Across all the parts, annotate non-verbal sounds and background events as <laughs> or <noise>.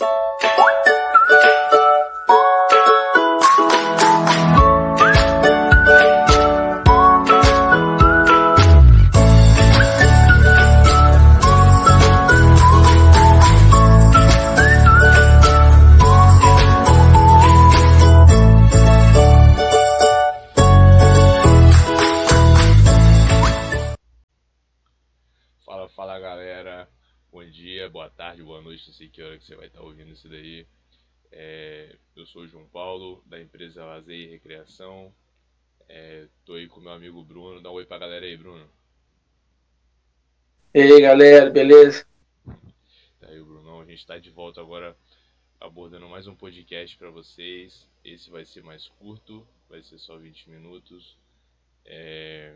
you E aí, galera, beleza? Tá aí, Brunão. A gente está de volta agora abordando mais um podcast para vocês. Esse vai ser mais curto, vai ser só 20 minutos. É,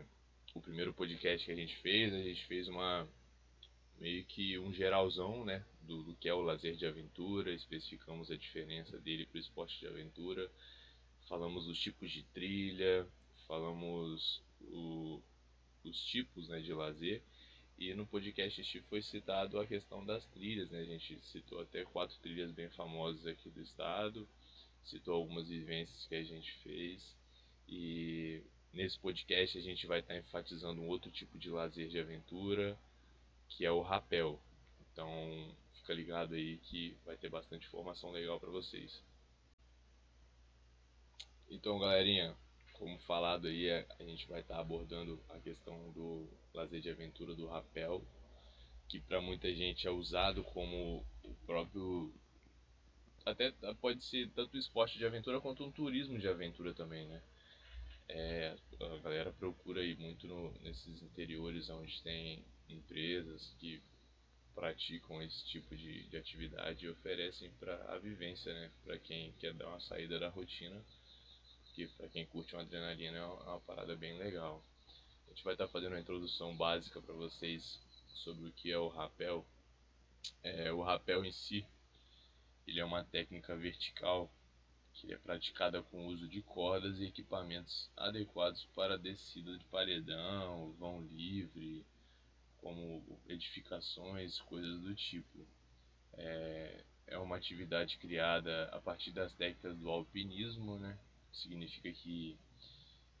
o primeiro podcast que a gente fez, a gente fez uma meio que um geralzão, né, do, do que é o lazer de aventura, especificamos a diferença dele para o esporte de aventura, falamos dos tipos de trilha, falamos o, os tipos né, de lazer, e no podcast foi citado a questão das trilhas, né, a gente citou até quatro trilhas bem famosas aqui do estado, citou algumas vivências que a gente fez, e nesse podcast a gente vai estar enfatizando um outro tipo de lazer de aventura, que é o rapel. Então, fica ligado aí que vai ter bastante informação legal para vocês. Então, galerinha, como falado aí, é, a gente vai estar tá abordando a questão do lazer de aventura do rapel, que para muita gente é usado como o próprio até pode ser tanto esporte de aventura quanto um turismo de aventura também, né? É, a galera procura aí muito no, nesses interiores onde tem empresas que praticam esse tipo de, de atividade e oferecem para a vivência, né? Para quem quer dar uma saída da rotina, que para quem curte uma adrenalina é uma, é uma, parada bem legal. A gente vai estar tá fazendo uma introdução básica para vocês sobre o que é o rapel. É, o rapel em si, ele é uma técnica vertical que é praticada com o uso de cordas e equipamentos adequados para descida de paredão, vão livre, como edificações, coisas do tipo. É, é uma atividade criada a partir das técnicas do alpinismo, né? Significa que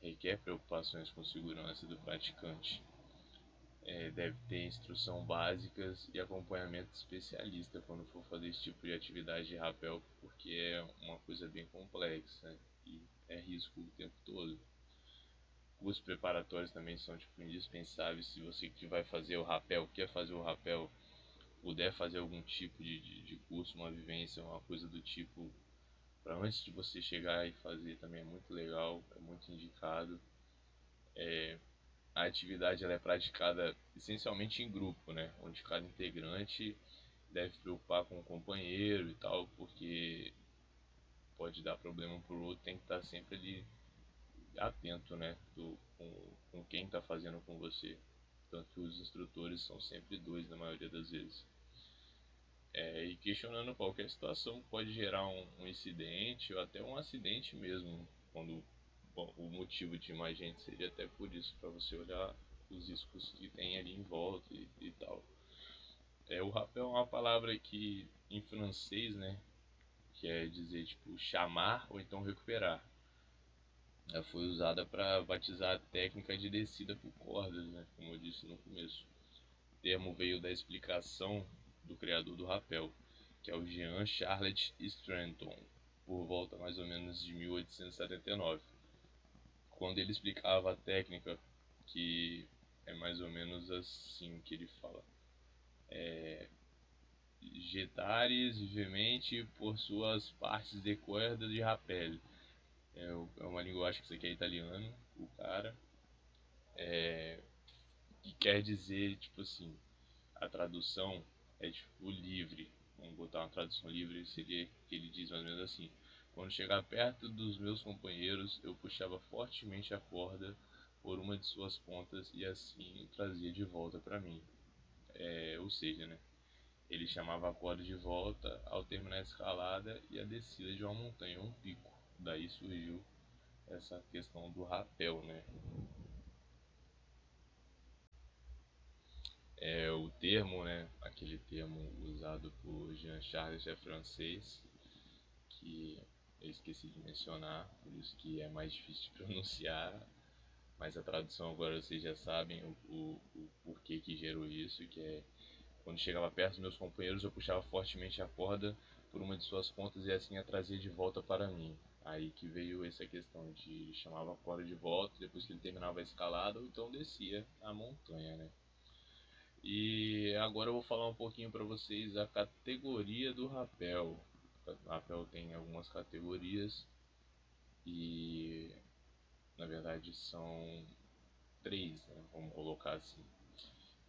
requer preocupações com segurança do praticante. É, deve ter instrução básicas e acompanhamento especialista quando for fazer esse tipo de atividade de rapel, porque é uma coisa bem complexa e é risco o tempo todo cursos preparatórios também são tipo, indispensáveis se você que vai fazer o rapel, quer fazer o rapel, puder fazer algum tipo de, de, de curso, uma vivência, uma coisa do tipo, para antes de você chegar e fazer também é muito legal, é muito indicado. É, a atividade ela é praticada essencialmente em grupo, né? onde cada integrante deve preocupar com o companheiro e tal, porque pode dar problema para o outro, tem que estar sempre ali atento, né, do, com, com quem está fazendo com você. Tanto que os instrutores são sempre dois na maioria das vezes. É, e questionando qualquer situação pode gerar um, um, incidente ou até um acidente mesmo, quando bom, o motivo de mais gente seria até por isso, para você olhar os riscos que tem ali em volta e, e tal. É, o rapel é uma palavra que em francês, né, quer dizer tipo chamar ou então recuperar ela foi usada para batizar a técnica de descida por cordas, né, como eu disse no começo. O termo veio da explicação do criador do rapel, que é o Jean Charlotte Stranton, por volta mais ou menos de 1879. Quando ele explicava a técnica, que é mais ou menos assim que ele fala. É, jetares vivemente por suas partes de corda de rapel é, é uma linguagem que você quer italiano, o cara. É, que quer dizer, tipo assim, a tradução é tipo livre. Vamos botar uma tradução livre, seria que ele diz mais ou menos assim. Quando chegar perto dos meus companheiros, eu puxava fortemente a corda por uma de suas pontas e assim trazia de volta para mim. É, ou seja, né, ele chamava a corda de volta ao terminar a escalada e a descida de uma montanha, um pico daí surgiu essa questão do rapel, né? É o termo, né, aquele termo usado por Jean-Charles é francês, que eu esqueci de mencionar, por isso que é mais difícil de <laughs> pronunciar, mas a tradução agora vocês já sabem o, o, o porquê que gerou isso, que é quando chegava perto dos meus companheiros eu puxava fortemente a corda por uma de suas pontas e assim a trazia de volta para mim. Aí que veio essa questão de chamava a corda de volta depois que ele terminava a escalada ou então descia a montanha, né? E agora eu vou falar um pouquinho para vocês a categoria do rapel. O rapel tem algumas categorias e na verdade são três, né? vamos colocar assim,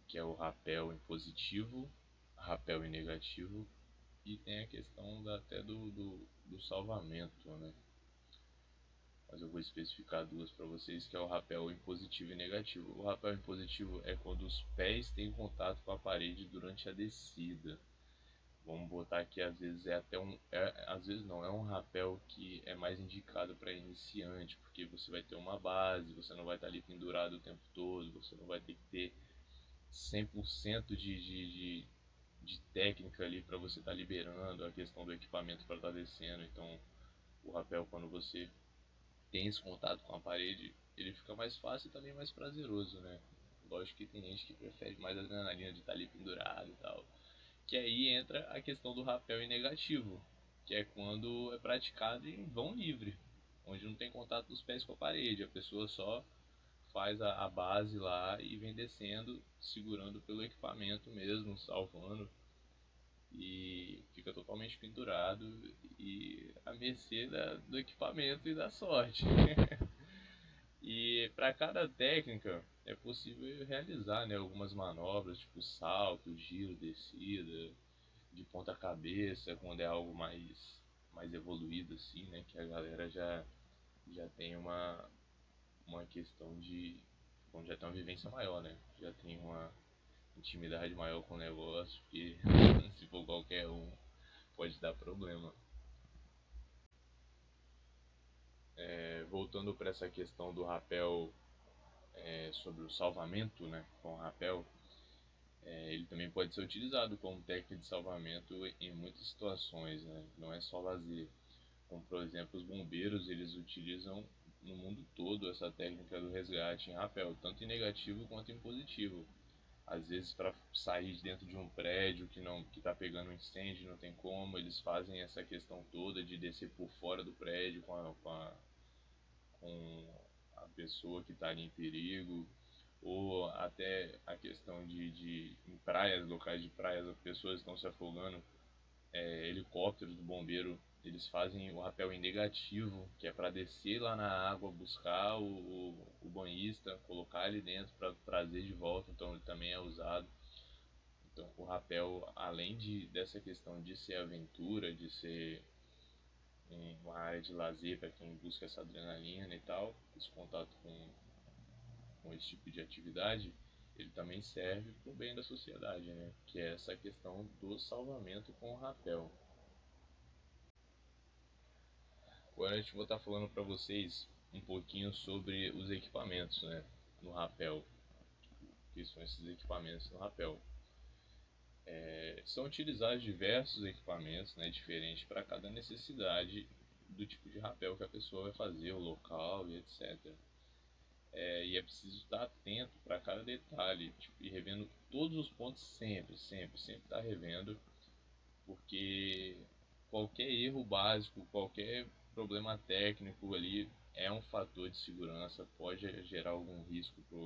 que é o rapel em positivo, rapel em negativo e tem a questão da, até do, do, do salvamento, né? Mas eu vou especificar duas para vocês, que é o rapel em positivo e negativo. O rapel em positivo é quando os pés têm contato com a parede durante a descida. Vamos botar aqui, às vezes é até um, é, às vezes não, é um rapel que é mais indicado para iniciante, porque você vai ter uma base, você não vai estar ali pendurado o tempo todo, você não vai ter que ter 100% de, de, de, de técnica ali para você estar liberando a questão do equipamento para estar descendo. Então, o rapel, quando você tem esse contato com a parede, ele fica mais fácil e também mais prazeroso, né? Lógico que tem gente que prefere mais a adrenalina de estar ali pendurado e tal. Que aí entra a questão do rapel em negativo, que é quando é praticado em vão livre, onde não tem contato dos pés com a parede, a pessoa só faz a, a base lá e vem descendo, segurando pelo equipamento mesmo, salvando e fica totalmente pendurado e à mercê da, do equipamento e da sorte. <laughs> e para cada técnica é possível realizar né, algumas manobras, tipo salto, giro, descida, de ponta cabeça, quando é algo mais, mais evoluído assim, né, que a galera já, já tem uma, uma questão de. Quando já tem uma vivência maior, né? Já tem uma intimidade maior com o negócio, porque <laughs> se for qualquer um, pode dar problema. É, voltando para essa questão do rapel é, sobre o salvamento né, com o rapel, é, ele também pode ser utilizado como técnica de salvamento em muitas situações, né? não é só lazer. Como por exemplo os bombeiros eles utilizam no mundo todo essa técnica do resgate em rapel, tanto em negativo quanto em positivo às vezes para sair de dentro de um prédio que não que está pegando um incêndio não tem como eles fazem essa questão toda de descer por fora do prédio com a, com a, com a pessoa que está ali em perigo ou até a questão de, de em praias locais de praias as pessoas estão se afogando é, helicópteros do bombeiro eles fazem o rapel em negativo, que é para descer lá na água, buscar o, o, o banhista, colocar ele dentro para trazer de volta, então ele também é usado. Então o rapel, além de, dessa questão de ser aventura, de ser uma área de lazer para quem busca essa adrenalina e tal, esse contato com, com esse tipo de atividade, ele também serve para o bem da sociedade, né? que é essa questão do salvamento com o rapel. Agora a gente vou estar falando para vocês um pouquinho sobre os equipamentos né, no rapel. Que são esses equipamentos no rapel? É, são utilizados diversos equipamentos né, diferentes para cada necessidade do tipo de rapel que a pessoa vai fazer, o local e etc. É, e é preciso estar atento para cada detalhe tipo, revendo todos os pontos sempre, sempre, sempre estar revendo, porque qualquer erro básico, qualquer problema técnico ali é um fator de segurança, pode gerar algum risco para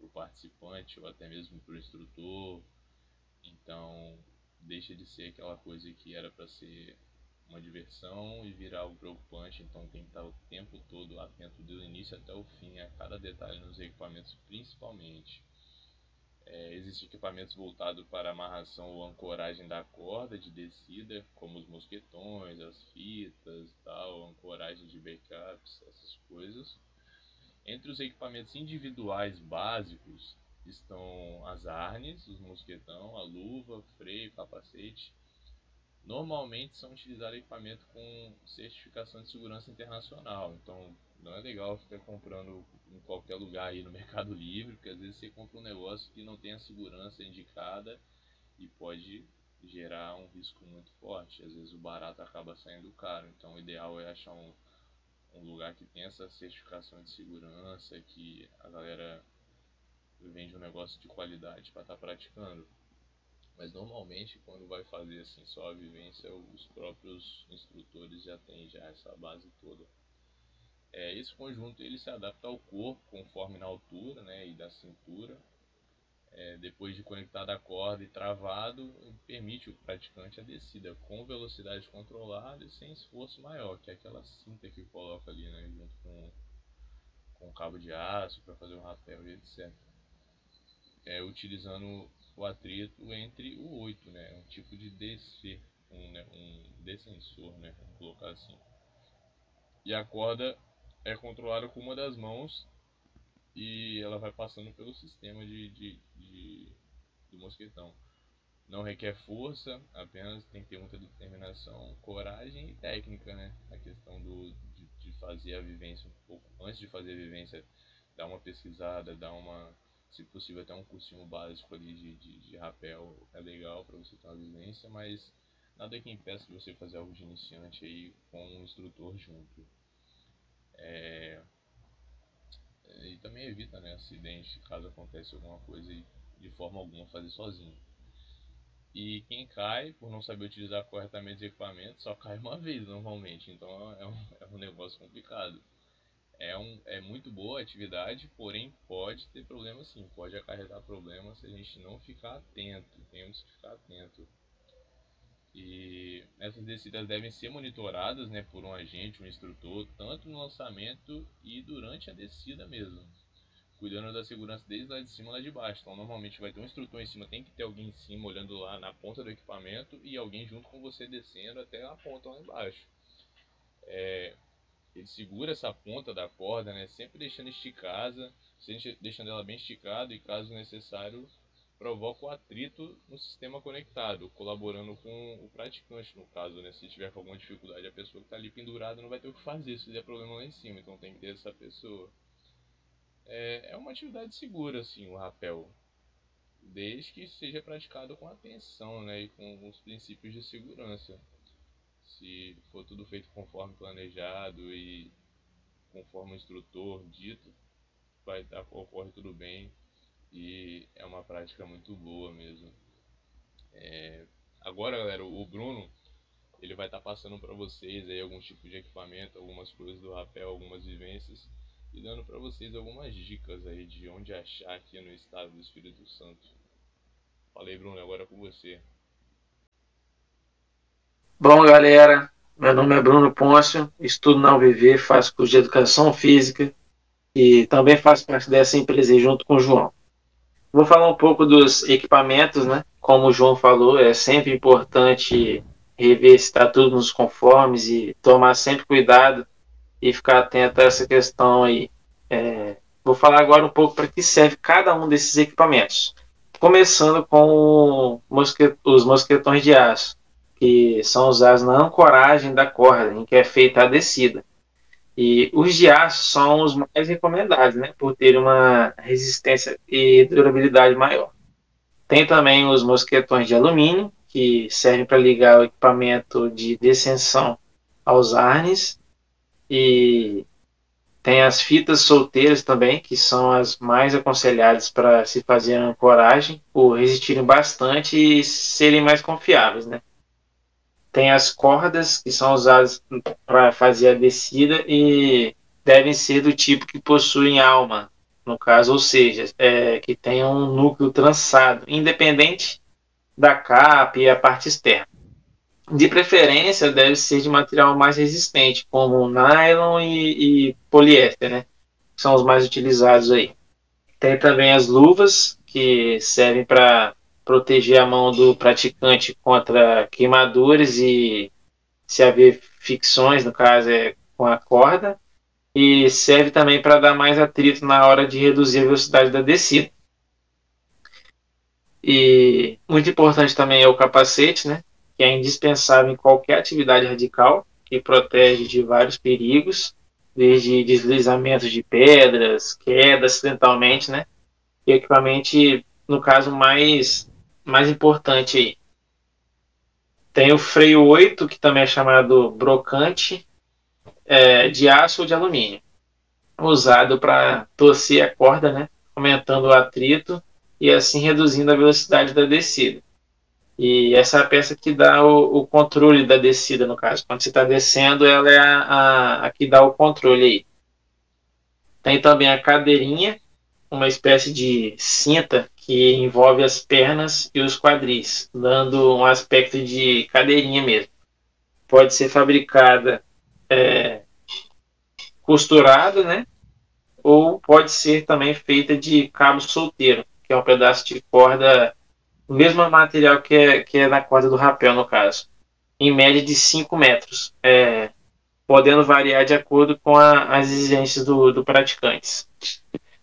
o participante ou até mesmo para o instrutor. Então, deixa de ser aquela coisa que era para ser uma diversão e virar algo preocupante. Então, tem que estar o tempo todo atento do início até o fim, a cada detalhe nos equipamentos, principalmente. É, Existem equipamentos voltados para amarração ou ancoragem da corda de descida, como os mosquetões, as fitas, tal, ancoragem de backups, essas coisas. Entre os equipamentos individuais básicos estão as arnes, os mosquetão, a luva, freio, capacete. Normalmente são utilizados equipamentos com certificação de segurança internacional, então Não é legal ficar comprando em qualquer lugar aí no <laughs> Mercado Livre, porque às vezes você compra um negócio que não tem a segurança indicada e pode gerar um risco muito forte. Às vezes o barato acaba saindo caro. Então o ideal é achar um, um lugar que tem essa certificação de segurança, que a galera vende um negócio de qualidade para estar tá praticando. Mas normalmente quando vai fazer assim só a vivência, os próprios instrutores já têm já essa base toda. É, esse conjunto ele se adapta ao corpo conforme na altura né, e da cintura. É, depois de conectado a corda e travado, permite o praticante a descida com velocidade controlada e sem esforço maior, que é aquela cinta que coloca ali né, junto com, com cabo de aço para fazer o rapel e etc. É, utilizando o atrito entre o 8, né? Um tipo de DC, um, né? um descensor, né? Vamos colocar assim. E a corda é controlada com uma das mãos e ela vai passando pelo sistema de, de, de do mosquetão. Não requer força, apenas tem que ter muita determinação, coragem e técnica, né? A questão do, de, de fazer a vivência um pouco. Antes de fazer a vivência, dar uma pesquisada, dar uma se possível até um cursinho básico ali de, de, de rapel é legal para você ter uma vivência, mas nada que impeça de você fazer algo de iniciante aí com um instrutor junto. É, e também evita né, acidente caso aconteça alguma coisa e de forma alguma fazer sozinho. E quem cai por não saber utilizar corretamente os equipamentos só cai uma vez normalmente, então é um, é um negócio complicado é, um, é muito boa a atividade, porém pode ter problemas sim, pode acarretar problemas se a gente não ficar atento, temos que ficar atento. E essas descidas devem ser monitoradas né, por um agente, um instrutor, tanto no lançamento e durante a descida mesmo, cuidando da segurança desde lá de cima lá de baixo. Então normalmente vai ter um instrutor em cima, tem que ter alguém em cima olhando lá na ponta do equipamento e alguém junto com você descendo até a ponta lá embaixo. É, ele segura essa ponta da corda, né, sempre deixando esticada, deixando ela bem esticada e caso necessário provoca o atrito no sistema conectado, colaborando com o praticante no caso, né, se tiver alguma dificuldade a pessoa que está ali pendurada não vai ter o que fazer se der problema lá em cima, então tem que ter essa pessoa. É, é uma atividade segura assim o rapel, desde que seja praticado com atenção, né, e com os princípios de segurança. Se for tudo feito conforme planejado e conforme o instrutor dito, vai dar, ocorre tudo bem e é uma prática muito boa mesmo. É, agora, galera, o Bruno ele vai estar tá passando para vocês aí alguns tipos de equipamento, algumas coisas do rapel, algumas vivências e dando para vocês algumas dicas aí de onde achar aqui no estado do Espírito Santo. Falei, Bruno, agora é com você. Bom, galera, meu nome é Bruno Pôncio, estudo na UVV, faço curso de Educação Física e também faço parte dessa empresa junto com o João. Vou falar um pouco dos equipamentos, né? Como o João falou, é sempre importante rever se está tudo nos conformes e tomar sempre cuidado e ficar atento a essa questão aí. É, vou falar agora um pouco para que serve cada um desses equipamentos. Começando com os mosquetões de aço que são usados na ancoragem da corda, em que é feita a descida. E os de aço são os mais recomendados, né, por ter uma resistência e durabilidade maior. Tem também os mosquetões de alumínio, que servem para ligar o equipamento de descensão aos arnes. E tem as fitas solteiras também, que são as mais aconselhadas para se fazer ancoragem, por resistirem bastante e serem mais confiáveis, né? Tem as cordas que são usadas para fazer a descida e devem ser do tipo que possuem alma, no caso, ou seja, é, que tenham um núcleo trançado, independente da capa e a parte externa. De preferência, deve ser de material mais resistente, como nylon e, e poliéster, né? São os mais utilizados aí. Tem também as luvas, que servem para proteger a mão do praticante contra queimaduras e se haver ficções, no caso é com a corda, e serve também para dar mais atrito na hora de reduzir a velocidade da descida. E muito importante também é o capacete, né, que é indispensável em qualquer atividade radical, que protege de vários perigos, desde deslizamentos de pedras, quedas acidentalmente, né? E equipamento, no caso, mais, mais importante aí. Tem o freio 8, que também é chamado brocante, é, de aço ou de alumínio, usado para torcer a corda, né? aumentando o atrito e assim reduzindo a velocidade da descida. E essa é a peça que dá o, o controle da descida, no caso. Quando você está descendo, ela é a, a, a, que dá o controle aí. Tem também a cadeirinha, uma espécie de cinta que envolve as pernas e os quadris, dando um aspecto de cadeirinha mesmo. Pode ser fabricada é, costurada, né? Ou pode ser também feita de cabo solteiro, que é um pedaço de corda, o mesmo material que é, que é na corda do rapel, no caso, em média de 5 metros, é, podendo variar de acordo com a, as exigências do, do praticante.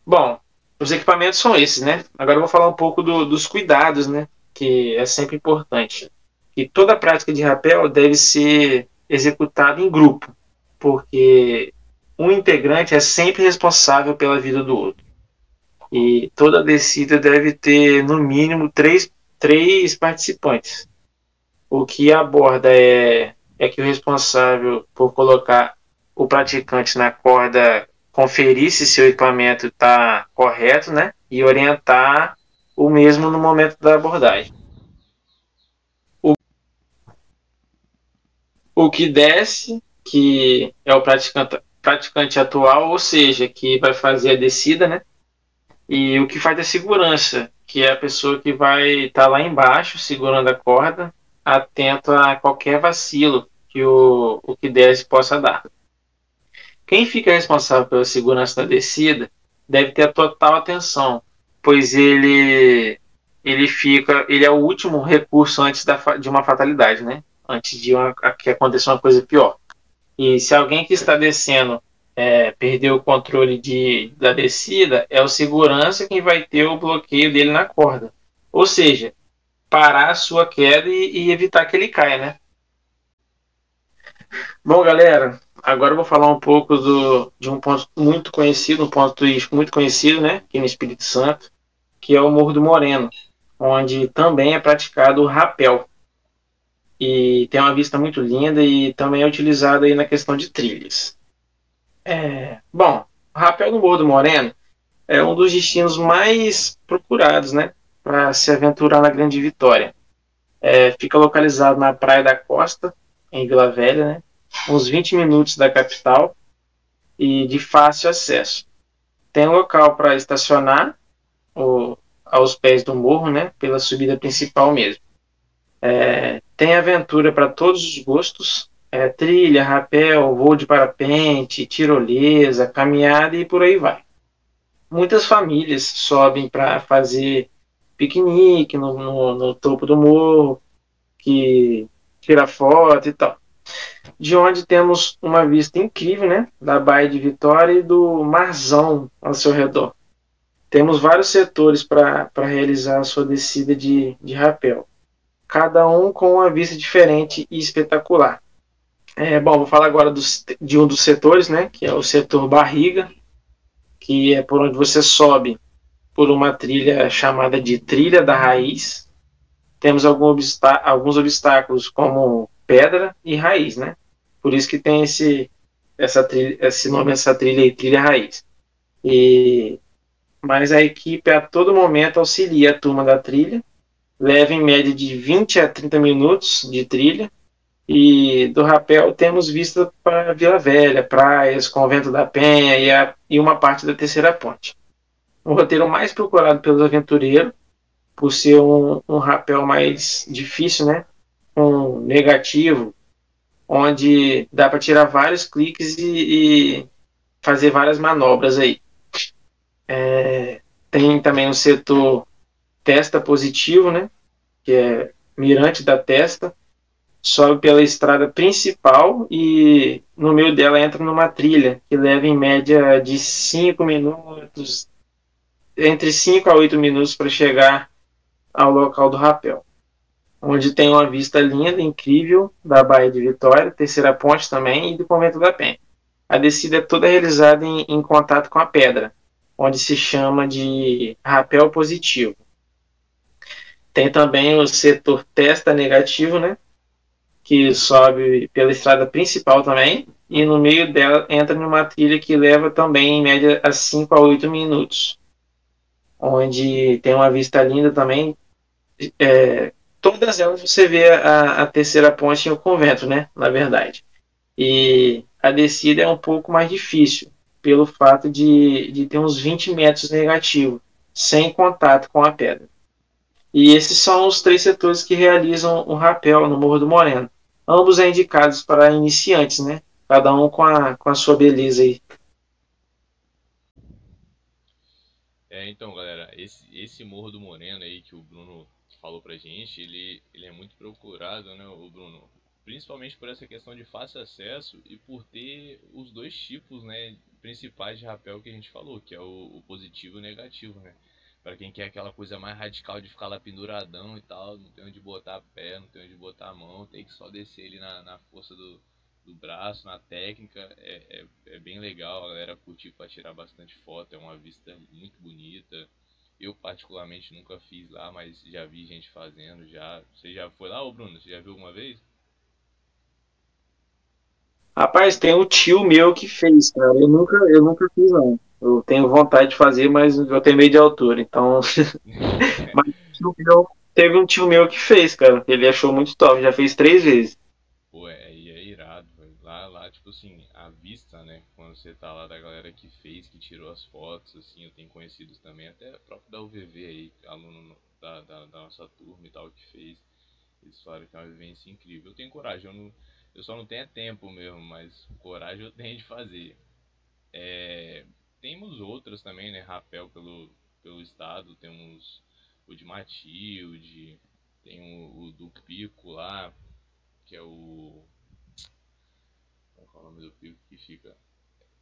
Bom, os equipamentos são esses, né? Agora eu vou falar um pouco do, dos cuidados, né? Que é sempre importante. E toda prática de rapel deve ser executada em grupo, porque um integrante é sempre responsável pela vida do outro. E toda descida deve ter, no mínimo, três, três participantes. O que aborda é, é que o responsável por colocar o praticante na corda conferir se seu equipamento está correto, né? E orientar o mesmo no momento da abordagem. O, o que desce, que é o praticante, praticante atual, ou seja, que vai fazer a descida, né? E o que faz a segurança, que é a pessoa que vai estar tá lá embaixo segurando a corda, atento a qualquer vacilo que o, o que desce possa dar. Quem fica responsável pela segurança da descida deve ter a total atenção, pois ele ele fica, ele é o último recurso antes da, de uma fatalidade, né? Antes de uma, que aconteça uma coisa pior. E se alguém que está descendo é, perder o controle de, da descida, é o segurança quem vai ter o bloqueio dele na corda. Ou seja, parar a sua queda e, e evitar que ele caia, né? Bom, galera, agora eu vou falar um pouco do, de um ponto muito conhecido, um ponto turístico muito conhecido, né, aqui no Espírito Santo, que é o Morro do Moreno, onde também é praticado o rapel. E tem uma vista muito linda e também é utilizado aí na questão de trilhas. É, bom, o rapel no Morro do Moreno é um dos destinos mais procurados, né, para se aventurar na Grande Vitória. É, fica localizado na Praia da Costa, em Vila Velha, né, uns 20 minutos da capital e de fácil acesso. Tem local para estacionar aos pés do morro, né, pela subida principal mesmo. É, tem aventura para todos os gostos, é, trilha, rapel, voo de parapente, tirolesa, caminhada e por aí vai. Muitas famílias sobem para fazer piquenique no, no, no, topo do morro, que tira foto e tal de onde temos uma vista incrível, né, da Baía de Vitória e do marzão ao seu redor. Temos vários setores para realizar a sua descida de, de rapel, cada um com uma vista diferente e espetacular. É, bom, vou falar agora de um dos setores, né, que é o setor barriga, que é por onde você sobe por uma trilha chamada de trilha da raiz. Temos algum obstá alguns obstáculos como pedra e raiz, né? Por isso que tem esse, essa trilha, esse nome, essa trilha aí, trilha raiz. E, mas a equipe a todo momento auxilia a turma da trilha, leva em média de 20 a 30 minutos de trilha, e do rapel temos vista para Vila Velha, praias, Convento da Penha e, a, e uma parte da Terceira Ponte. O roteiro mais procurado pelos aventureiros, por ser um, um rapel mais difícil, né? Negativo, onde dá para tirar vários cliques e, e, fazer várias manobras aí. É, tem também o setor testa positivo, né, que é mirante da testa, sobe pela estrada principal e no meio dela entra numa trilha que leva em média de 5 minutos, entre 5 a 8 minutos para chegar ao local do rapel onde tem uma vista linda, incrível, da Baía de Vitória, Terceira Ponte também e do Convento da Penha. a descida é toda realizada em, em contato com a pedra, onde se chama de rapel positivo. Tem também o setor testa negativo, né? Que sobe pela estrada principal também. E no meio dela entra numa trilha que leva também em média a 5 a 8 minutos. Onde tem uma vista linda também. É, todas elas você vê a, a terceira ponte e o convento, né? Na verdade. E a descida é um pouco mais difícil, pelo fato de, de ter uns 20 metros negativo, sem contato com a pedra. E esses são os três setores que realizam o rapel no Morro do Moreno. Ambos é indicados para iniciantes, né? Cada um com a, com a sua beleza aí. É, então, galera, esse, esse Morro do Moreno aí que o Bruno falou pra gente, ele, ele é muito procurado, né, o Bruno? Principalmente por essa questão de fácil acesso e por ter os dois tipos, né, principais de rapel que a gente falou, que é o, o positivo e o negativo, né? Para quem quer aquela coisa mais radical de ficar lá penduradão e tal, não tem onde botar pé, não tem onde botar a mão, tem que só descer ali na, na força do, do braço, na técnica, é, é, é bem legal, a galera curtir para tirar bastante foto, é uma vista muito bonita. Eu particularmente nunca fiz lá, mas já vi gente fazendo já. Você já foi lá, ô Bruno? Você já viu alguma vez? Rapaz, tem um tio meu que fez, cara. Eu nunca, eu nunca fiz, não. Eu tenho vontade de fazer, mas eu tenho medo de altura, então. <laughs> mas meu, teve um tio meu que fez, cara. Ele achou muito top, já fez três vezes. Pô, é, é irado, velho. Lá, lá, tipo assim, a vista, né? Você tá lá da galera que fez, que tirou as fotos, assim, eu tenho conhecidos também, até próprio da UVV aí, aluno da, da, da nossa turma e tal, que fez. Eles falaram que é uma vivência incrível. Eu tenho coragem, eu, não, eu só não tenho tempo mesmo, mas coragem eu <laughs> tenho de fazer. É, temos outras também, né? Rapel pelo, pelo estado, temos o de Matilde, tem o, o do Pico lá, que é o. Qual é o nome do pico que fica?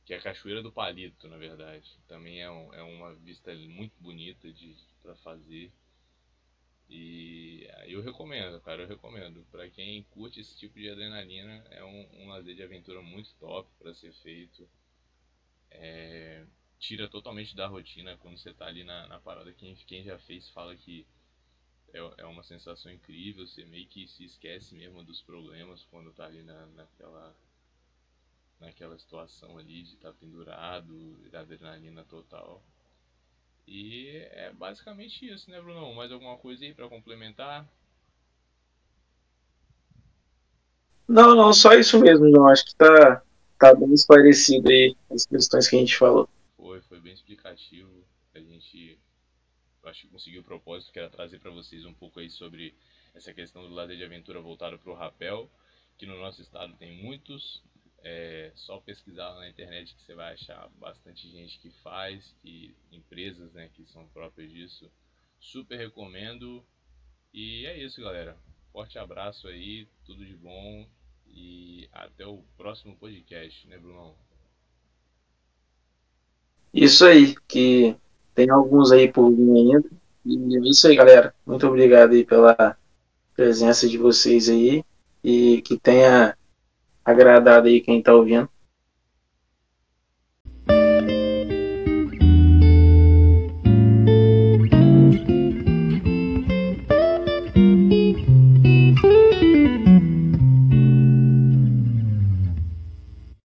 Que é a Cachoeira do Palito, na verdade. Também é, um, é uma vista muito bonita de para fazer. E eu recomendo, cara, eu recomendo. Para quem curte esse tipo de adrenalina, é um, um lazer de aventura muito top para ser feito. É, tira totalmente da rotina quando você tá ali na, na parada. Quem, quem já fez fala que é, é uma sensação incrível. Você meio que se esquece mesmo dos problemas quando tá ali na, naquela, naquela situação ali de estar tá pendurado, da adrenalina total. E é basicamente isso, né, Bruno? Mais alguma coisa aí para complementar? Não, não, só isso mesmo, João. Acho que tá, tá bem esclarecido aí as questões que a gente falou. Foi, foi bem explicativo. A gente, eu acho que conseguiu o propósito que era trazer para vocês um pouco aí sobre essa questão do lazer de aventura voltado para o rapel, que no nosso estado tem muitos. É só pesquisar na internet que você vai achar bastante gente que faz e empresas né, que são próprias disso. Super recomendo. E é isso, galera. Forte abraço aí, tudo de bom e até o próximo podcast, né, Brunão? Isso aí, que tem alguns aí por vir ainda. E é isso aí, galera. Muito obrigado aí pela presença de vocês aí e que tenha agradado aí quem está ouvindo.